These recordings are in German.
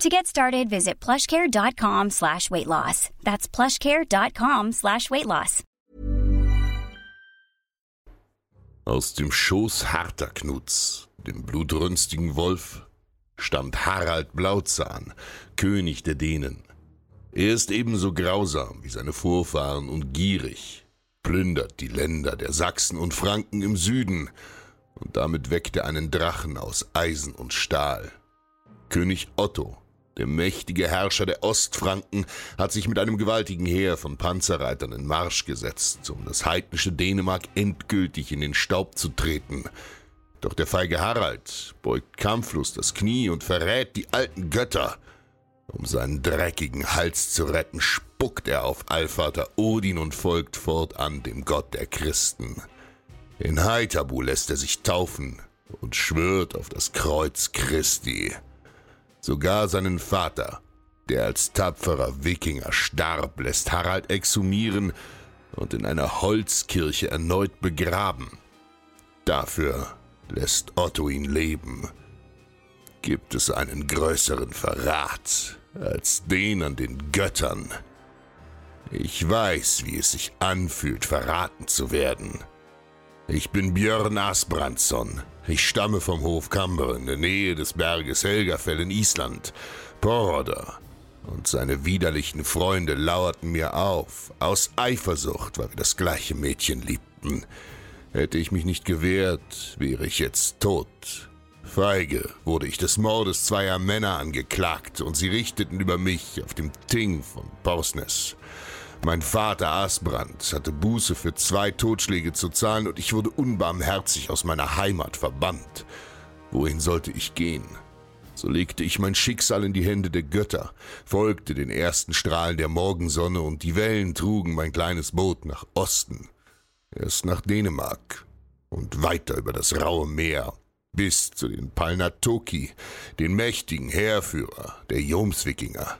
To get started, visit plushcare.com slash weight loss. That's plushcare.com slash weight loss. Aus dem Schoß harter Knuts, dem blutrünstigen Wolf, stammt Harald Blauzahn, König der Dänen. Er ist ebenso grausam wie seine Vorfahren und gierig, plündert die Länder der Sachsen und Franken im Süden, und damit weckt er einen Drachen aus Eisen und Stahl. König Otto, der mächtige Herrscher der Ostfranken, hat sich mit einem gewaltigen Heer von Panzerreitern in Marsch gesetzt, um das heidnische Dänemark endgültig in den Staub zu treten. Doch der feige Harald beugt kampflos das Knie und verrät die alten Götter. Um seinen dreckigen Hals zu retten, spuckt er auf Allvater Odin und folgt fortan dem Gott der Christen. In Haithabu lässt er sich taufen und schwört auf das Kreuz Christi. Sogar seinen Vater, der als tapferer Wikinger starb, lässt Harald exhumieren und in einer Holzkirche erneut begraben. Dafür lässt Otto ihn leben. Gibt es einen größeren Verrat als den an den Göttern? Ich weiß, wie es sich anfühlt, verraten zu werden. Ich bin Björn Asbrandsson. Ich stamme vom Hof Kamber in der Nähe des Berges Helgafell in Island. Poroder und seine widerlichen Freunde lauerten mir auf, aus Eifersucht, weil wir das gleiche Mädchen liebten. Hätte ich mich nicht gewehrt, wäre ich jetzt tot. Feige wurde ich des Mordes zweier Männer angeklagt und sie richteten über mich auf dem Ting von Porsnes. Mein Vater Asbrand hatte Buße für zwei Totschläge zu zahlen und ich wurde unbarmherzig aus meiner Heimat verbannt. Wohin sollte ich gehen? So legte ich mein Schicksal in die Hände der Götter, folgte den ersten Strahlen der Morgensonne und die Wellen trugen mein kleines Boot nach Osten, erst nach Dänemark und weiter über das raue Meer bis zu den Palnatoki, den mächtigen Heerführer der Jomswikinger.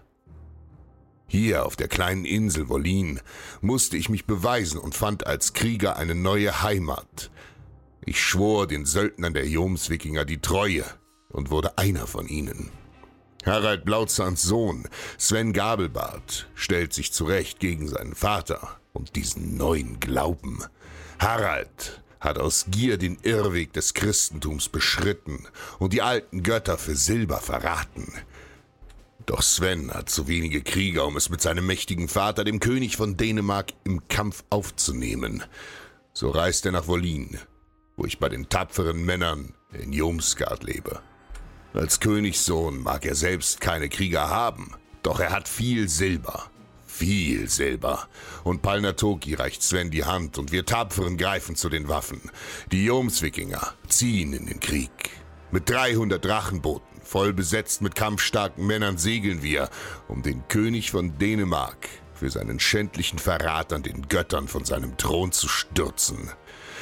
Hier auf der kleinen Insel Wollin musste ich mich beweisen und fand als Krieger eine neue Heimat. Ich schwor den Söldnern der Jomswikinger die Treue und wurde einer von ihnen. Harald Blauzahns Sohn, Sven Gabelbart, stellt sich zurecht gegen seinen Vater und diesen neuen Glauben. Harald hat aus Gier den Irrweg des Christentums beschritten und die alten Götter für Silber verraten. Doch Sven hat zu wenige Krieger, um es mit seinem mächtigen Vater, dem König von Dänemark, im Kampf aufzunehmen. So reist er nach Wollin, wo ich bei den tapferen Männern in Jomsgard lebe. Als Königssohn mag er selbst keine Krieger haben, doch er hat viel Silber. Viel Silber. Und Palnatoki reicht Sven die Hand und wir Tapferen greifen zu den Waffen. Die Jomswikinger ziehen in den Krieg. Mit 300 Drachenbooten Voll besetzt mit kampfstarken Männern segeln wir, um den König von Dänemark für seinen schändlichen Verrat an den Göttern von seinem Thron zu stürzen.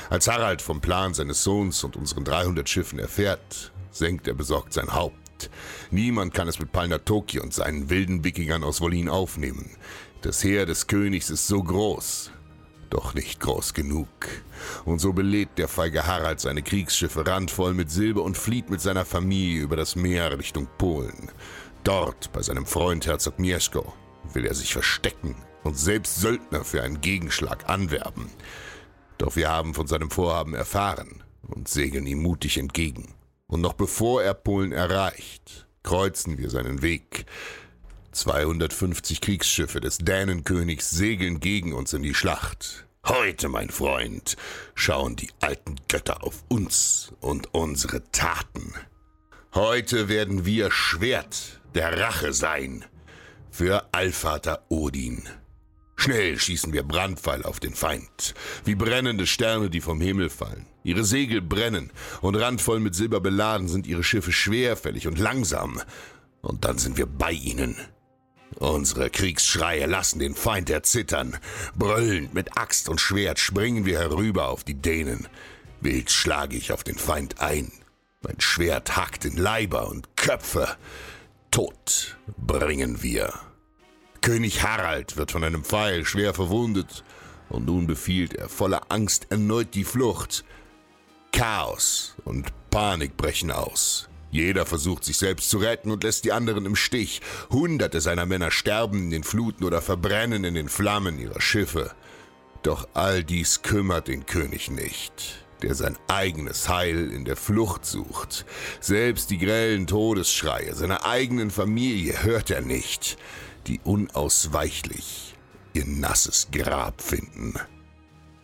Als Harald vom Plan seines Sohns und unseren 300 Schiffen erfährt, senkt er besorgt sein Haupt. Niemand kann es mit Palnatoki und seinen wilden Wikingern aus Wollin aufnehmen. Das Heer des Königs ist so groß. Doch nicht groß genug. Und so belädt der feige Harald seine Kriegsschiffe randvoll mit Silber und flieht mit seiner Familie über das Meer Richtung Polen. Dort, bei seinem Freund Herzog Mieszko, will er sich verstecken und selbst Söldner für einen Gegenschlag anwerben. Doch wir haben von seinem Vorhaben erfahren und segeln ihm mutig entgegen. Und noch bevor er Polen erreicht, kreuzen wir seinen Weg. 250 Kriegsschiffe des Dänenkönigs segeln gegen uns in die Schlacht. Heute, mein Freund, schauen die alten Götter auf uns und unsere Taten. Heute werden wir Schwert der Rache sein für Allvater Odin. Schnell schießen wir Brandpfeil auf den Feind, wie brennende Sterne, die vom Himmel fallen. Ihre Segel brennen, und randvoll mit Silber beladen sind ihre Schiffe schwerfällig und langsam. Und dann sind wir bei ihnen. Unsere Kriegsschreie lassen den Feind erzittern. Brüllend mit Axt und Schwert springen wir herüber auf die Dänen. Wild schlage ich auf den Feind ein. Mein Schwert hackt in Leiber und Köpfe. Tod bringen wir. König Harald wird von einem Pfeil schwer verwundet, und nun befiehlt er voller Angst erneut die Flucht. Chaos und Panik brechen aus. Jeder versucht sich selbst zu retten und lässt die anderen im Stich. Hunderte seiner Männer sterben in den Fluten oder verbrennen in den Flammen ihrer Schiffe. Doch all dies kümmert den König nicht, der sein eigenes Heil in der Flucht sucht. Selbst die grellen Todesschreie seiner eigenen Familie hört er nicht die unausweichlich ihr nasses Grab finden.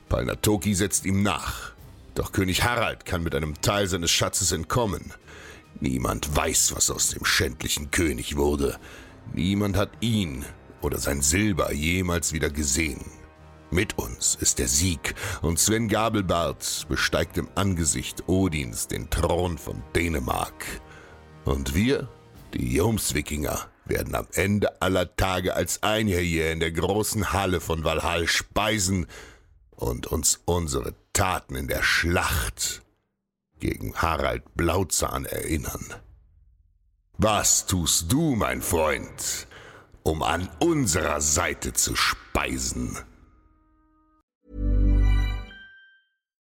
Palnatoki setzt ihm nach, doch König Harald kann mit einem Teil seines Schatzes entkommen. Niemand weiß, was aus dem schändlichen König wurde. Niemand hat ihn oder sein Silber jemals wieder gesehen. Mit uns ist der Sieg und Sven Gabelbart besteigt im Angesicht Odins den Thron von Dänemark. Und wir, die Jomswikinger, werden am Ende aller Tage als Einherr hier in der großen Halle von Valhall speisen und uns unsere Taten in der Schlacht gegen Harald Blauzahn erinnern. Was tust du, mein Freund, um an unserer Seite zu speisen?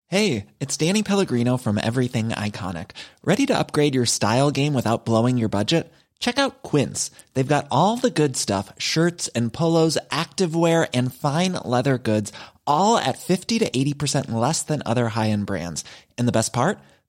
Hey, it's Danny Pellegrino from Everything Iconic. Ready to upgrade your style game without blowing your budget? Check out Quince. They've got all the good stuff shirts and polos, activewear, and fine leather goods, all at 50 to 80% less than other high end brands. And the best part?